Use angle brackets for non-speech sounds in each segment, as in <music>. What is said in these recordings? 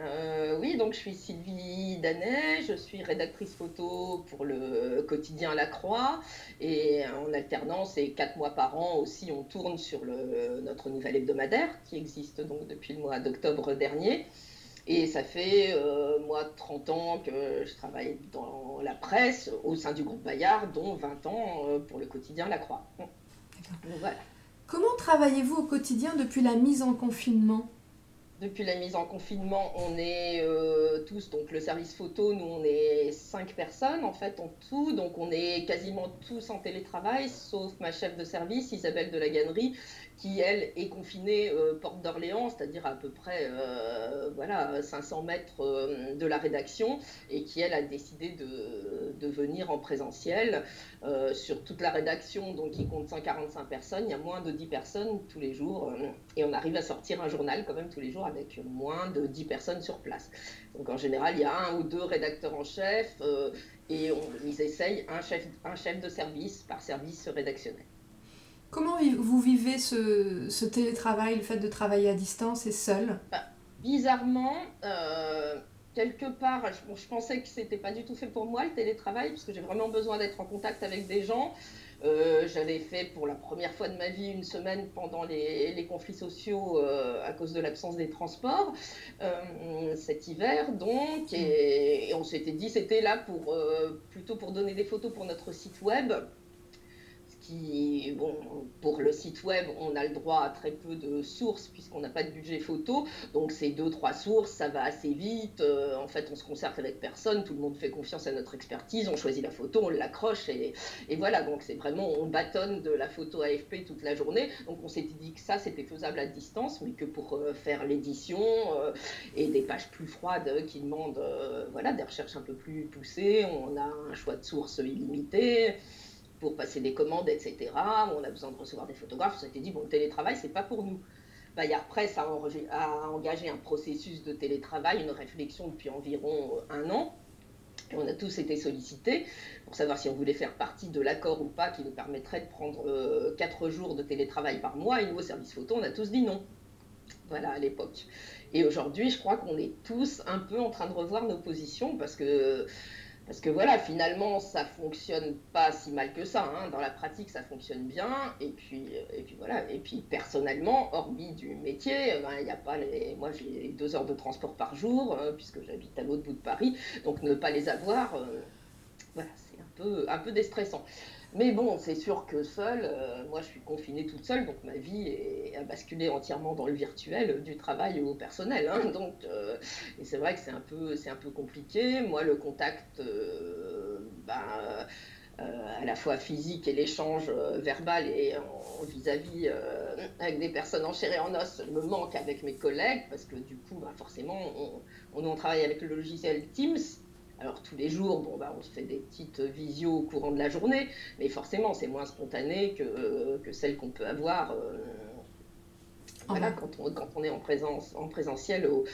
Euh, oui, donc je suis Sylvie Danet, je suis rédactrice photo pour le quotidien La Croix et en alternance et quatre mois par an aussi on tourne sur le, notre nouvel hebdomadaire qui existe donc depuis le mois d'octobre dernier. Et ça fait, euh, moi, 30 ans que je travaille dans la presse au sein du groupe Bayard, dont 20 ans euh, pour le quotidien La Croix. Voilà. Comment travaillez-vous au quotidien depuis la mise en confinement? Depuis la mise en confinement, on est euh, tous, donc le service photo, nous on est cinq personnes en fait en tout, donc on est quasiment tous en télétravail, sauf ma chef de service, Isabelle de la Gannerie, qui elle est confinée euh, porte d'Orléans, c'est-à-dire à peu près euh, voilà 500 mètres de la rédaction, et qui elle a décidé de, de venir en présentiel. Sur toute la rédaction, donc qui compte 145 personnes, il y a moins de 10 personnes tous les jours, et on arrive à sortir un journal quand même tous les jours avec moins de 10 personnes sur place. Donc en général, il y a un ou deux rédacteurs en chef, et on, ils essayent un chef, un chef de service par service rédactionnel. Comment vous vivez ce, télétravail, le fait de travailler à distance et seul? Bah, Bizarrement, euh, quelque part, je, pensais que c'était pas du tout fait pour moi le télétravail, parce que j'ai vraiment besoin d'être en contact avec des gens. Euh, j'avais fait pour la première fois de ma vie une semaine pendant les, conflits sociaux euh, à cause de l'absence des transports cet hiver donc et, et on s'était dit c'était là pour plutôt pour donner des photos pour notre site web bon, pour le site web, on a le droit à très peu de sources puisqu'on n'a pas de budget photo. Donc c'est deux, trois sources, ça va assez vite. Euh, en fait, on se concerte avec personne, tout le monde fait confiance à notre expertise, on choisit la photo, on l'accroche et, voilà. Donc c'est vraiment, on bâtonne de la photo AFP toute la journée. Donc on s'était dit que ça, c'était faisable à distance, mais que pour euh, faire l'édition euh, et des pages plus froides qui demandent voilà, des recherches un peu plus poussées, on a un choix de sources illimité pour passer des commandes, etc. On a besoin de recevoir des photographes. On s'était dit, bon, le télétravail, c'est pas pour nous. Bayard Presse a, engagé un processus de télétravail, une réflexion depuis environ un an. Et on a tous été sollicités pour savoir si on voulait faire partie de l'accord ou pas qui nous permettrait de prendre euh, quatre jours de télétravail par mois. Et nous, au service photo, on a tous dit non. Voilà, à l'époque. Et aujourd'hui, je crois qu'on est tous un peu en train de revoir nos positions parce que parce que voilà, finalement, ça fonctionne pas si mal que ça. Hein. Dans la pratique, ça fonctionne bien. Et puis, et puis voilà. Et puis personnellement, hormis du métier, ben, il a pas les. Moi, j'ai deux heures de transport par jour euh, puisque j'habite à l'autre bout de Paris. Donc ne pas les avoir, euh, voilà, c'est un peu, un peu déstressant. Mais bon, c'est sûr que seule, euh, moi je suis confinée toute seule, donc ma vie est, a basculé entièrement dans le virtuel, du travail au personnel. Hein. <laughs> donc, euh, et c'est vrai que c'est un, peu, un peu compliqué. Moi, le contact, euh, ben, à la fois physique et l'échange verbal et vis-à-vis avec des personnes en en os me manque avec mes collègues, parce que du coup, ben, forcément, on, on travaille avec le logiciel Teams alors tous les jours, bon, bah, on se fait des petites visios au courant de la journée, mais forcément c'est moins spontané que, euh, celle qu'on peut avoir euh, voilà, quand, on, quand on est en, présence, en présentiel au,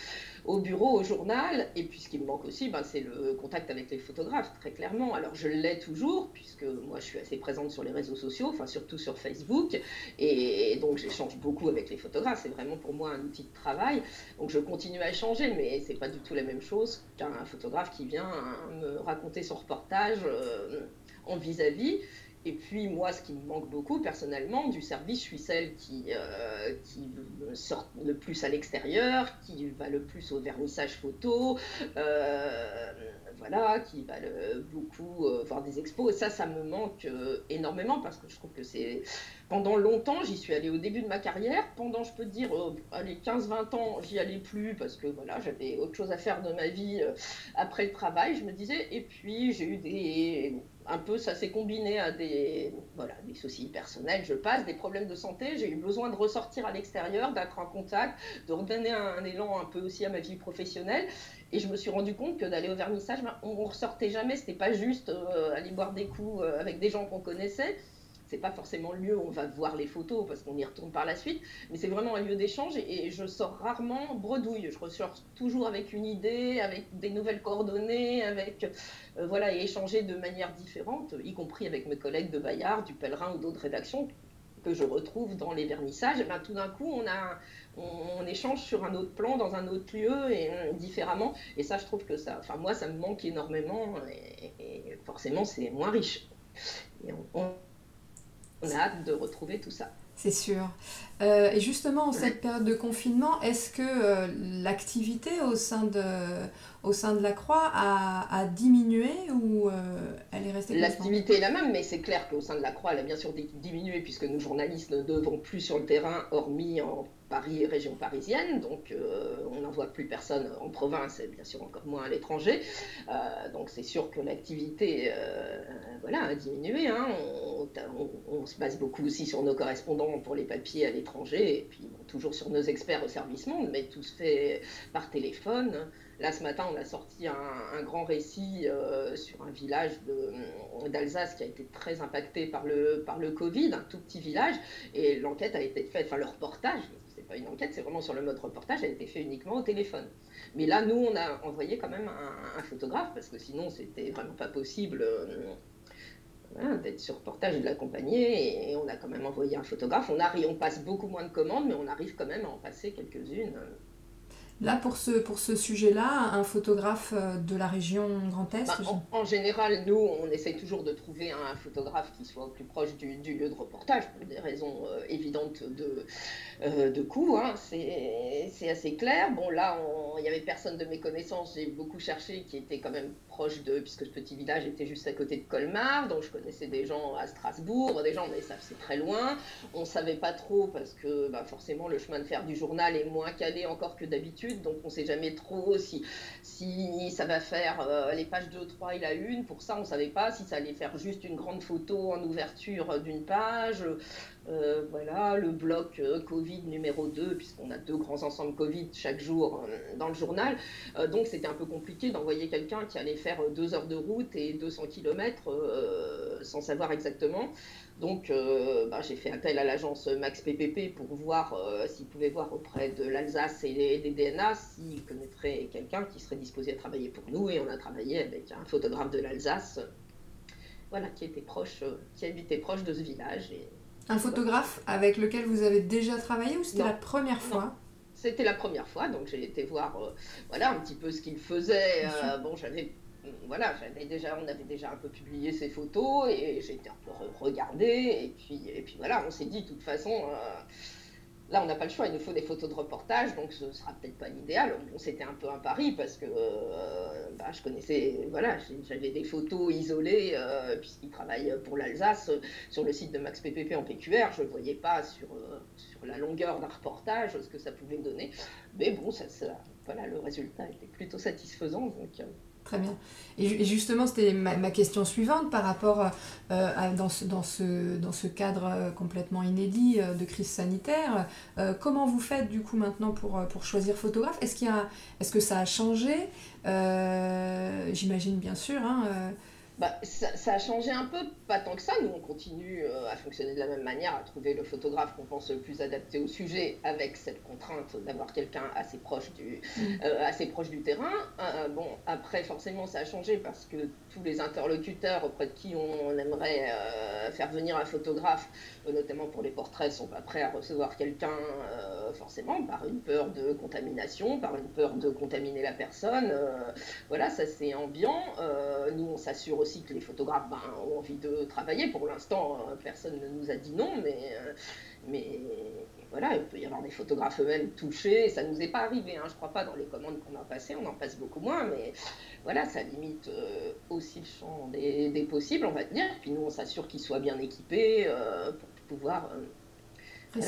au bureau, au journal. Et puis ce qui me manque aussi, ben, c'est le contact avec les photographes, très clairement. Alors je l'ai toujours, puisque moi je suis assez présente sur les réseaux sociaux, enfin surtout sur Facebook. Et donc j'échange beaucoup avec les photographes. C'est vraiment pour moi un outil de travail. Donc je continue à échanger, mais c'est pas du tout la même chose qu'un photographe qui vient me raconter son reportage euh, en vis-à-vis. Et puis moi, ce qui me manque beaucoup personnellement du service, je suis celle qui, euh, sort le plus à l'extérieur, qui va le plus au vernissage photo, euh, voilà, qui va beaucoup euh, voir des expos. Et ça, ça me manque énormément parce que je trouve que c'est... Pendant longtemps, j'y suis allée au début de ma carrière. Pendant, je peux dire, allez, 15-20 ans, j'y allais plus parce que voilà, j'avais autre chose à faire de ma vie après le travail, je me disais. Et puis, j'ai eu des un peu, ça s'est combiné à des, voilà, des soucis personnels, je passe, des problèmes de santé. J'ai eu besoin de ressortir à l'extérieur, d'être en contact, de redonner un, élan un peu aussi à ma vie professionnelle. Et je me suis rendu compte que d'aller au vernissage, ben, on ressortait jamais. C'était pas juste euh, aller boire des coups euh, avec des gens qu'on connaissait c'est pas forcément le lieu où on va voir les photos parce qu'on y retourne par la suite, mais c'est vraiment un lieu d'échange et, je sors rarement bredouille. Je ressors toujours avec une idée, avec des nouvelles coordonnées, avec euh, voilà et échanger de manière différente, y compris avec mes collègues de Bayard, du Pèlerin ou d'autres rédactions que je retrouve dans les vernissages. Et ben, tout d'un coup, on a on, échange sur un autre plan, dans un autre lieu et différemment. Et ça, je trouve que ça, enfin moi, ça me manque énormément et, forcément, c'est moins riche. Et on, on a hâte de retrouver tout ça. C'est sûr. Euh, et justement, en cette période de confinement, est-ce que euh, l'activité au, sein de, au sein de la Croix a, a diminué ou euh, elle est restée L'activité est la même, mais c'est clair qu'au sein de la Croix, elle a bien sûr diminué puisque nous, journalistes, ne devons plus sur le terrain, hormis en Paris et région parisienne, donc euh, on n'en voit plus personne en province et bien sûr encore moins à l'étranger. Donc c'est sûr que l'activité voilà, a diminué. Hein. On, se base beaucoup aussi sur nos correspondants pour les papiers à l'étranger et puis toujours sur nos experts au service monde, mais tout se fait par téléphone. Là, ce matin, on a sorti un, grand récit sur un village d'Alsace qui a été très impacté par le, par le Covid, un tout petit village, et l'enquête a été faite, enfin le reportage, pas une enquête, c'est vraiment sur le mode reportage, a été faite uniquement au téléphone. Mais là, nous, on a envoyé quand même un, photographe, parce que sinon, c'était vraiment pas possible euh, d'être sur reportage et de l'accompagner, et on a quand même envoyé un photographe. On, arrive, on passe beaucoup moins de commandes, mais on arrive quand même à en passer quelques-unes. Là, pour ce, pour ce sujet-là, un photographe euh, de la région Grand Est bah, en, général, nous, on essaye toujours de trouver un photographe qui soit au plus proche du, lieu de reportage, pour des raisons euh, évidentes de, euh, de coût. Hein. C'est assez clair. Bon, là, il n'y avait personne de mes connaissances. J'ai beaucoup cherché qui était quand même proche de, puisque ce petit village était juste à côté de Colmar, donc je connaissais des gens à Strasbourg, des gens, mais ça c'est très loin. On ne savait pas trop parce que bah, forcément le chemin de fer du journal est moins calé encore que d'habitude, donc on ne sait jamais trop si, si ça va faire euh, les pages 2, 3 et la une. Pour ça, on ne savait pas si ça allait faire juste une grande photo en ouverture d'une page. Euh, voilà, le bloc euh, Covid numéro 2, puisqu'on a deux grands ensembles Covid chaque jour euh, dans le journal. donc c'était un peu compliqué d'envoyer quelqu'un qui allait faire deux heures de route et 200 km sans savoir exactement. Donc bah, j'ai fait appel à l'agence Max PPP pour voir s'il pouvait voir auprès de l'Alsace et des DNA s'il connaîtrait quelqu'un qui serait disposé à travailler pour nous. Et on a travaillé avec un photographe de l'Alsace voilà, qui était proche, qui habitait proche de ce village. Un photographe avec lequel vous avez déjà travaillé ou c'était la première fois? C'était la première fois, donc j'ai été voir euh, voilà, un petit peu ce qu'il faisait. Euh, bon, j'avais voilà, j'avais déjà, on avait déjà un peu publié ses photos et j'ai été un peu regardé et puis, et puis voilà, on s'est dit de toute façon, euh, Là, on n'a pas le choix, il nous faut des photos de reportage, donc ce sera peut-être pas l'idéal. Bon, c'était un peu un pari parce que euh, bah, je connaissais, voilà, j'avais des photos isolées euh, puisqu'il travaille pour l'Alsace sur le site de Max PPP en PQR. Je ne voyais pas sur, euh, sur la longueur d'un reportage ce que ça pouvait donner, mais bon, ça, voilà, le résultat était plutôt satisfaisant. Donc, Très bien. Et, justement, c'était ma, question suivante par rapport euh, à, dans, ce, dans, ce, dans ce cadre euh, complètement inédit euh, de crise sanitaire. comment vous faites du coup maintenant pour, pour choisir photographe? Est-ce qu'il est que ça a changé? J'imagine bien sûr. Hein, bah, ça, a changé un peu, pas tant que ça. Nous, on continue euh, à fonctionner de la même manière, à trouver le photographe qu'on pense le plus adapté au sujet, avec cette contrainte d'avoir quelqu'un assez proche du, mm. euh, assez proche du terrain. Euh, bon, après, forcément, ça a changé parce que tous les interlocuteurs auprès de qui on, aimerait faire venir un photographe, notamment pour les portraits, sont pas prêts à recevoir quelqu'un, forcément, par une peur de contamination, par une peur de contaminer la personne. voilà, ça c'est ambiant. nous, on s'assure aussi que les photographes ben, ont envie de travailler. Pour l'instant, euh, personne ne nous a dit non, mais, euh, mais voilà, il peut y avoir des photographes eux-mêmes touchés. Ça ne nous est pas arrivé, hein, je crois pas, dans les commandes qu'on a passées, on en passe beaucoup moins, mais voilà, ça limite euh, aussi le champ des, possibles, on va dire. Puis nous, on s'assure qu'ils soient bien équipés pour pouvoir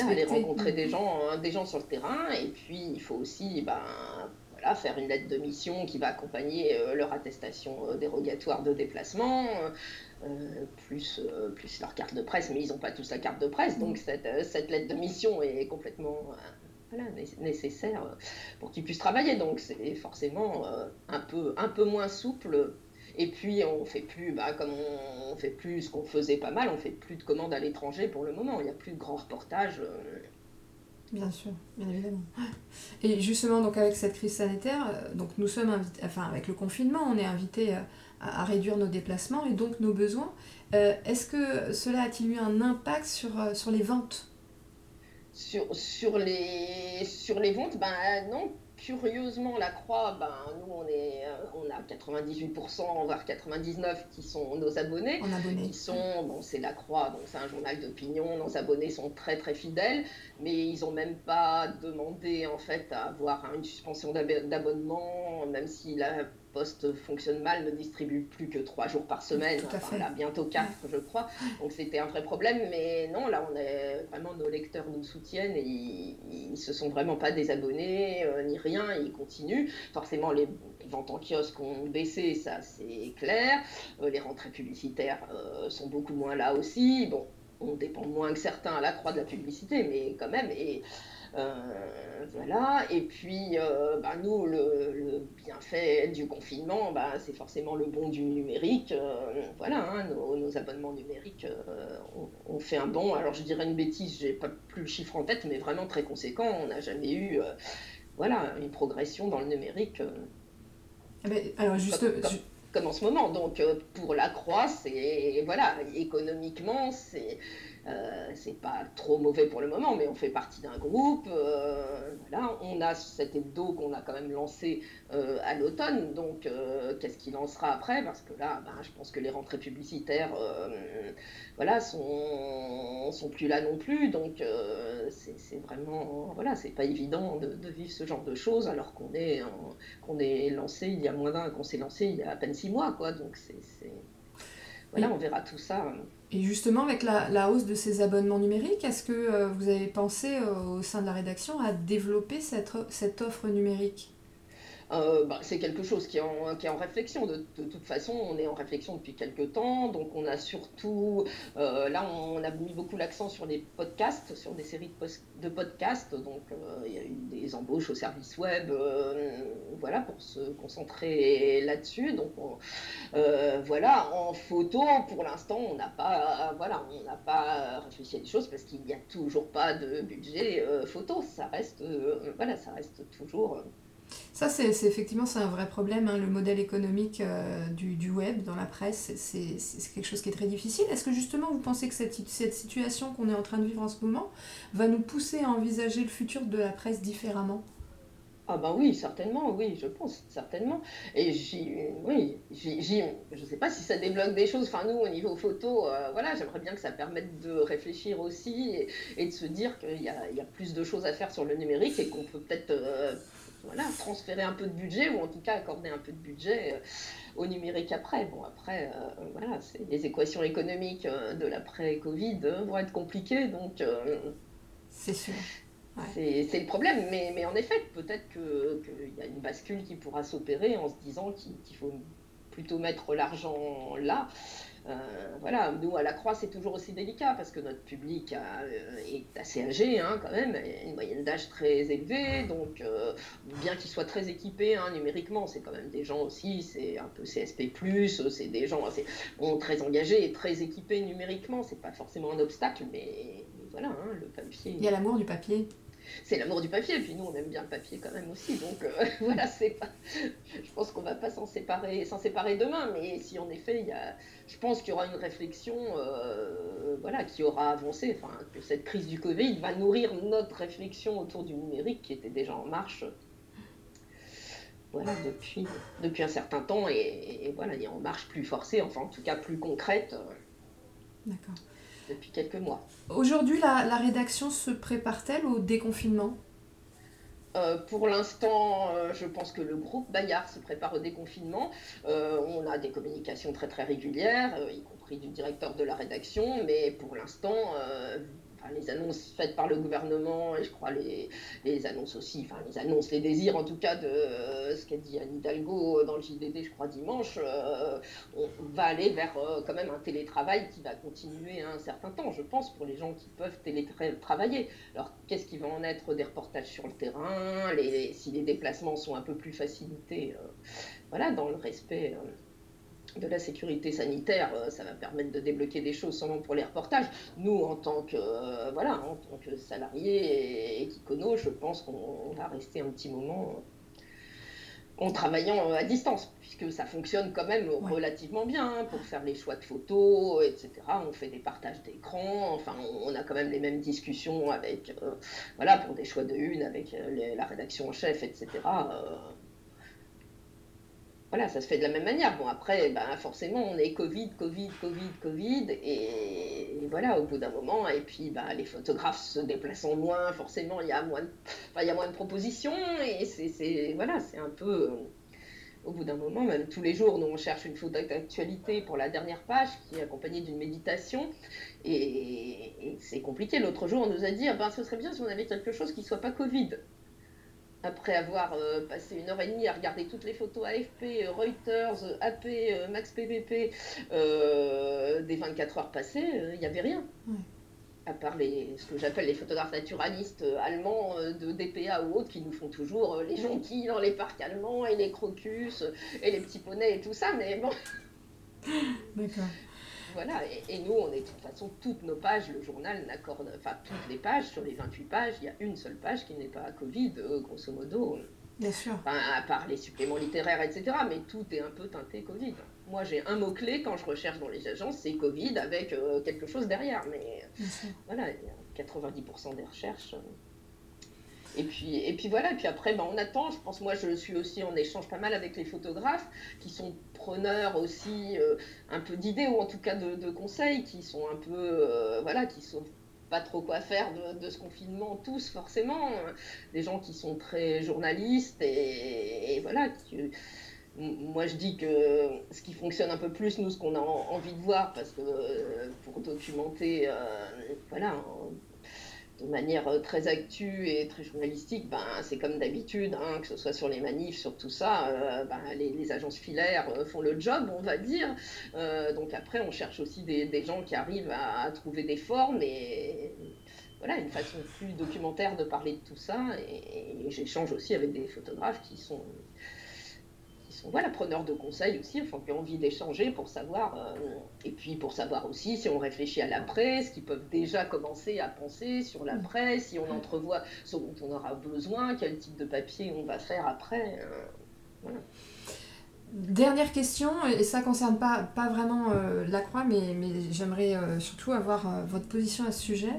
aller rencontrer des gens, hein, des gens sur le terrain. Et puis, il faut aussi ben, faire une lettre de mission qui va accompagner euh, leur attestation euh, dérogatoire de déplacement, euh, plus, plus leur carte de presse, mais ils n'ont pas tous la carte de presse, donc cette, cette lettre de mission est complètement nécessaire pour qu'ils puissent travailler. Donc c'est forcément un, peu, un peu moins souple. Et puis on fait plus, bah, comme on, fait plus ce qu'on faisait pas mal, on fait plus de commandes à l'étranger pour le moment. Il n'y a plus de grands reportages. Bien sûr, bien évidemment. Et justement, donc avec cette crise sanitaire, euh, donc nous sommes invités, enfin avec le confinement, on est invité euh, à, réduire nos déplacements et donc nos besoins. Euh, est-ce que cela a-t-il eu un impact sur, sur les ventes? Sur, sur, les, sur les ventes, ben non, curieusement, la Croix, ben, nous, on, est, on a 98%, voire 99% qui sont nos abonnés. abonnés. Qui sont, bon, c'est la Croix, donc c'est un journal d'opinion. Nos abonnés sont très, très fidèles, mais ils n'ont même pas demandé, en fait, à avoir une suspension d'abonnement, même si la Poste fonctionne mal, ne distribue plus que trois jours par semaine, enfin, là, bientôt quatre, je crois. Donc c'était un vrai problème, mais non, là, on est vraiment nos lecteurs nous soutiennent et ils, ne se sont vraiment pas désabonnés euh, ni rien, ils continuent. Forcément, les ventes en kiosque ont baissé, ça c'est clair. Euh, les rentrées publicitaires euh, sont beaucoup moins là aussi. Bon, on dépend moins que certains à la croix de la publicité, mais quand même. Et voilà. Et puis, euh, bah, nous, le, bienfait du confinement, bah, c'est forcément le bon du numérique. Euh, voilà, hein, nos, abonnements numériques ont, fait un bon. Alors, je dirais une bêtise, j'ai pas plus le chiffre en tête, mais vraiment très conséquent. On n'a jamais eu, voilà, une progression dans le numérique. Eh ben, alors, juste. Comme, en ce moment. Donc, pour la croix, c'est. Voilà, économiquement, c'est euh, c'est pas trop mauvais pour le moment, mais on fait partie d'un groupe. Euh, voilà, on a cet hebdo qu'on a quand même lancé euh, à l'automne. Donc, qu'est-ce qu'il lancera après? Parce que là, ben, je pense que les rentrées publicitaires, voilà, sont, sont plus là non plus. Donc, c'est vraiment, voilà, c'est pas évident de, vivre ce genre de choses alors qu'on est, qu'on est lancé il y a moins d'un, qu'on s'est lancé il y a à peine six mois, quoi. Donc, c'est, voilà, on verra tout ça. Et justement, avec la, hausse de ces abonnements numériques, est-ce que euh, vous avez pensé euh, au sein de la rédaction à développer cette, cette offre numérique? Euh, bah, c'est quelque chose qui est en, qui est en réflexion. De, toute façon, on est en réflexion depuis quelques temps. Donc, on a surtout, euh, là, on a mis beaucoup l'accent sur les podcasts, sur des séries de, de podcasts. Donc, euh, il y a eu des embauches au service web, voilà, pour se concentrer là-dessus. Donc, voilà, en photo, pour l'instant, on n'a pas, voilà, on n'a pas réfléchi à des choses parce qu'il n'y a toujours pas de budget photo. Ça reste, voilà, ça reste toujours ça, c'est effectivement c'est un vrai problème. Hein. Le modèle économique euh, du, web dans la presse, c'est quelque chose qui est très difficile. Est-ce que justement, vous pensez que cette, cette situation qu'on est en train de vivre en ce moment va nous pousser à envisager le futur de la presse différemment? Ah ben oui, certainement, oui, je pense, certainement. Et oui, je ne sais pas si ça débloque des choses. Enfin, nous, au niveau photo, euh, voilà, j'aimerais bien que ça permette de réfléchir aussi et, de se dire qu'il y, y a, plus de choses à faire sur le numérique et qu'on peut peut-être euh, voilà, transférer un peu de budget ou en tout cas accorder un peu de budget euh, au numérique après. Bon, après, euh, voilà, les équations économiques euh, de l'après-Covid vont être compliquées, donc. c'est sûr. C'est le problème, mais, mais en effet, peut-être qu'il y a une bascule qui pourra s'opérer en se disant qu'il faut plutôt mettre l'argent là euh, voilà, nous à la Croix c'est toujours aussi délicat parce que notre public euh, est assez âgé hein, quand même, une moyenne d'âge très élevée, donc euh, bien qu'ils soient très équipés hein, numériquement, c'est quand même des gens aussi, c'est un peu CSP+, c'est des gens assez, très engagés et très équipés numériquement, c'est pas forcément un obstacle, mais, voilà, hein, le papier. Il y a l'amour du papier c'est l'amour du papier. Et puis nous, on aime bien le papier quand même aussi. Donc euh, <laughs> voilà, c'est pas. Je pense qu'on va pas s'en séparer, s'en séparer demain. Mais si en effet, il y a, je pense qu'il y aura une réflexion, euh, voilà, qui aura avancé. Enfin, que cette crise du Covid va nourrir notre réflexion autour du numérique qui était déjà en marche. Voilà, depuis, un certain temps, et, voilà, il est en marche plus forcée, enfin en tout cas plus concrète. D'accord depuis quelques mois. Aujourd'hui, la, rédaction se prépare-t-elle au déconfinement? Euh, pour l'instant, euh, je pense que le groupe Bayard se prépare au déconfinement. Euh, on a des communications très très régulières, y compris du directeur de la rédaction, mais pour l'instant, les annonces faites par le gouvernement et je crois les, les, annonces aussi, enfin les annonces, les désirs en tout cas de euh, ce qu'a dit Anne Hidalgo dans le JDD, je crois dimanche, euh, on va aller vers euh, quand même un télétravail qui va continuer un certain temps, je pense, pour les gens qui peuvent télétravailler. Alors qu'est-ce qui va en être des reportages sur le terrain, si les déplacements sont un peu plus facilités, voilà, dans le respect de la sécurité sanitaire, euh, ça va permettre de débloquer des choses seulement pour les reportages. Nous, en tant que euh, voilà, en tant que salariés et, et je pense qu'on va rester un petit moment en travaillant à distance, puisque ça fonctionne quand même relativement bien hein, pour faire les choix de photos, etc. On fait des partages d'écran, enfin, on, a quand même les mêmes discussions avec, euh, voilà, pour des choix de une avec euh, la rédaction en chef, etc. Euh, voilà, ça se fait de la même manière. Bon, après, ben, forcément, on est Covid, Covid, Covid, Covid, et, voilà, au bout d'un moment, et puis ben, les photographes se déplaçant moins, forcément, il y a moins de, il y a moins de propositions, et c'est, voilà, c'est un peu, au bout d'un moment, même tous les jours, nous, on cherche une photo d'actualité pour la dernière page, qui est accompagnée d'une méditation, et, c'est compliqué. L'autre jour, on nous a dit, ah ben, ce serait bien si on avait quelque chose qui soit pas Covid après avoir euh, passé une heure et demie à regarder toutes les photos AFP, Reuters, AP, euh, Max PVP euh, des 24 heures passées, il n'y avait rien. À part les, ce que j'appelle les photographes naturalistes allemands de DPA ou autres qui nous font toujours les jonquilles dans les parcs allemands et les crocus et les petits poneys et tout ça, mais bon. D'accord voilà, et, nous, on est de toute façon, toutes nos pages, le journal n'accorde, enfin, toutes les pages, sur les 28 pages, il y a une seule page qui n'est pas à Covid, euh, grosso modo. Bien sûr. Enfin, à part les suppléments littéraires, etc. Mais tout est un peu teinté Covid. Moi, j'ai un mot-clé quand je recherche dans les agences, c'est Covid avec euh, quelque chose derrière. Mais voilà, 90% des recherches. Euh, et puis, et puis voilà, et puis après, ben, on attend. Je pense, moi, je suis aussi en échange pas mal avec les photographes qui sont preneurs aussi euh, un peu d'idées ou en tout cas de, conseils, qui sont un peu, euh, voilà, qui sont pas trop quoi faire de, ce confinement, tous forcément. Des gens qui sont très journalistes et, voilà. moi, je dis que ce qui fonctionne un peu plus, nous, ce qu'on a envie de voir, parce que euh, pour documenter, voilà, de manière euh, très actuelle et très journalistique, ben, c'est comme d'habitude, hein, que ce soit sur les manifs, sur tout ça, euh, ben, les, agences filaires euh, font le job, on va dire. donc après, on cherche aussi des, gens qui arrivent à, trouver des formes et voilà, une façon plus documentaire de parler de tout ça. et j'échange aussi avec des photographes qui sont voilà, preneurs de conseils aussi, enfin, qui ont envie d'échanger pour savoir, euh, et puis pour savoir aussi si on réfléchit à l'après, ce qu'ils peuvent déjà commencer à penser sur l'après, si on entrevoit ce dont on aura besoin, quel type de papier on va faire après. Euh, Dernière question, et ça ne concerne pas, pas vraiment euh, la croix, mais, j'aimerais surtout avoir votre position à ce sujet.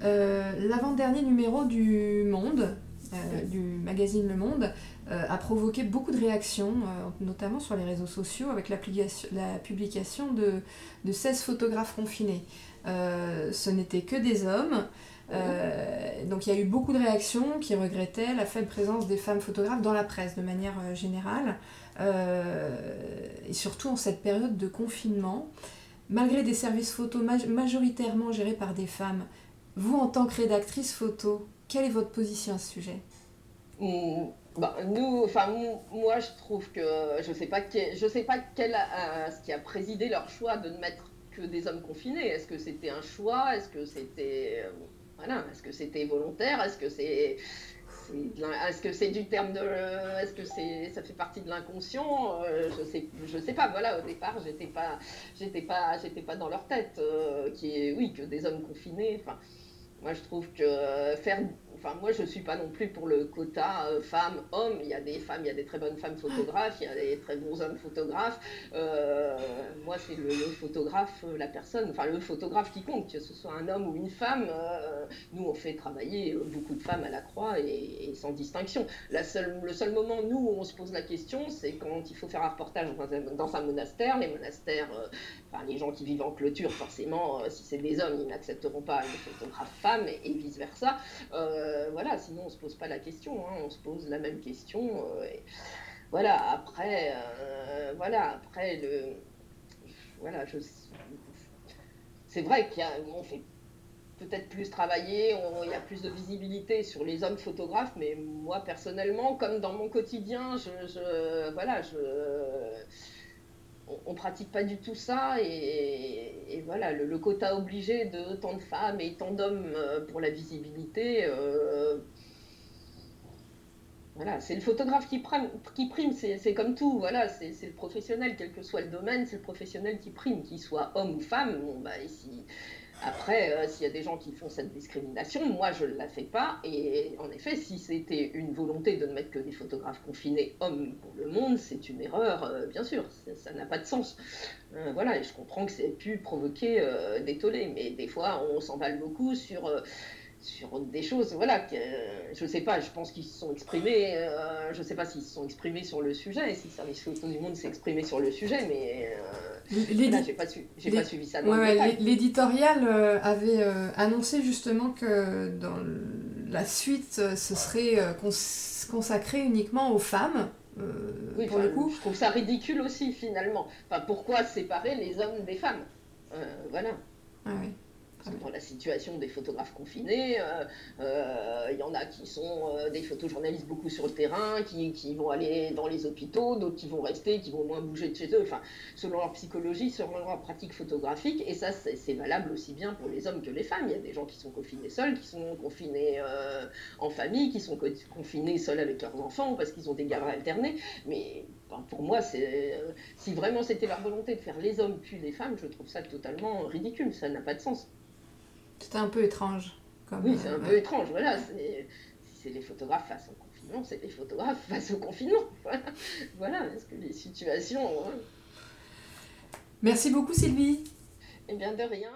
L'avant-dernier numéro du Monde, du magazine Le Monde, euh, a provoqué beaucoup de réactions, euh, notamment sur les réseaux sociaux, avec la publication de, de 16 photographes confinés. Euh, ce n'étaient que des hommes. donc il y a eu beaucoup de réactions qui regrettaient la faible présence des femmes photographes dans la presse de manière générale, et surtout en cette période de confinement. Malgré des services photo majoritairement gérés par des femmes, vous en tant que rédactrice photo, quelle est votre position à ce sujet? Bah, nous, enfin moi je trouve que je sais pas je sais pas quel ce qui a présidé leur choix de ne mettre que des hommes confinés. Est-ce que c'était un choix? Est-ce que c'était euh, voilà Est-ce que c'était volontaire? Est-ce que c'est est-ce que c'est du terme de est-ce que c'est ça fait partie de l'inconscient? Euh, je sais je sais pas. Voilà au départ j'étais pas j'étais pas j'étais pas dans leur tête euh, qui est oui que des hommes confinés. Enfin moi je trouve que faire Enfin, moi, je ne suis pas non plus pour le quota euh, femmes-hommes. Il y a des femmes, il y a des très bonnes femmes photographes, il y a des très bons hommes photographes. Euh, moi, c'est le, photographe, euh, la personne, enfin, le photographe qui compte, que ce soit un homme ou une femme. nous, on fait travailler beaucoup de femmes à la croix et, sans distinction. La seule, le seul moment, nous, où on se pose la question, c'est quand il faut faire un reportage dans un, monastère. Les monastères, enfin, les gens qui vivent en clôture, forcément, si c'est des hommes, ils n'accepteront pas une photographe femme et, vice-versa. Voilà, sinon on se pose pas la question, hein, on se pose la même question. Euh, voilà, après, euh, voilà, après le, voilà, je, c'est vrai qu'on fait peut-être plus travailler, il y a plus de visibilité sur les hommes photographes, mais moi personnellement, comme dans mon quotidien, je, voilà, je, on, pratique pas du tout ça et, voilà le, quota obligé de tant de femmes et tant d'hommes euh, pour la visibilité euh, voilà c'est le photographe qui prime, qui prime c'est comme tout voilà c'est le professionnel quel que soit le domaine c'est le professionnel qui prime qu'il soit homme ou femme bon bah ici Après, euh, s'il y a des gens qui font cette discrimination, moi je ne la fais pas. Et en effet, si c'était une volonté de ne mettre que des photographes confinés hommes pour le monde, c'est une erreur, euh, bien sûr. Ça n'a pas de sens. Euh, voilà, et je comprends que ça ait pu provoquer des tollés. Mais des fois, on s'emballe beaucoup sur sur des choses, voilà, que, je sais pas, je pense qu'ils se sont exprimés, euh, je sais pas s'ils se sont exprimés sur le sujet, si le service du monde s'est exprimé sur le sujet, mais euh, j'ai pas, pas, suivi ça dans L'éditorial euh, avait euh, annoncé justement que dans la suite, ce serait consacré uniquement aux femmes. oui, pour le coup. Je trouve ça ridicule aussi finalement. Enfin, pourquoi séparer les hommes des femmes? Voilà. Ah, oui dans la situation des photographes confinés. Euh, euh, il y en a qui sont euh, des photojournalistes beaucoup sur le terrain, qui, vont aller dans les hôpitaux, d'autres qui vont rester, qui vont moins bouger de chez eux, enfin, selon leur psychologie, selon leur pratique photographique. Et ça, c'est valable aussi bien pour les hommes que les femmes. Il y a des gens qui sont confinés seuls, qui sont confinés en famille, qui sont confinés seuls avec leurs enfants parce qu'ils ont des gardes alternés. Mais pour moi, si vraiment c'était leur volonté de faire les hommes puis les femmes, je trouve ça totalement ridicule. Ça n'a pas de sens. C'était un peu étrange. Comme, oui, c'est un euh, peu étrange. Voilà, si c'est les photographes face au confinement, c'est les photographes <laughs> face au confinement. Voilà, voilà parce que les situations. Hein. Merci beaucoup, Sylvie. Eh bien, de rien.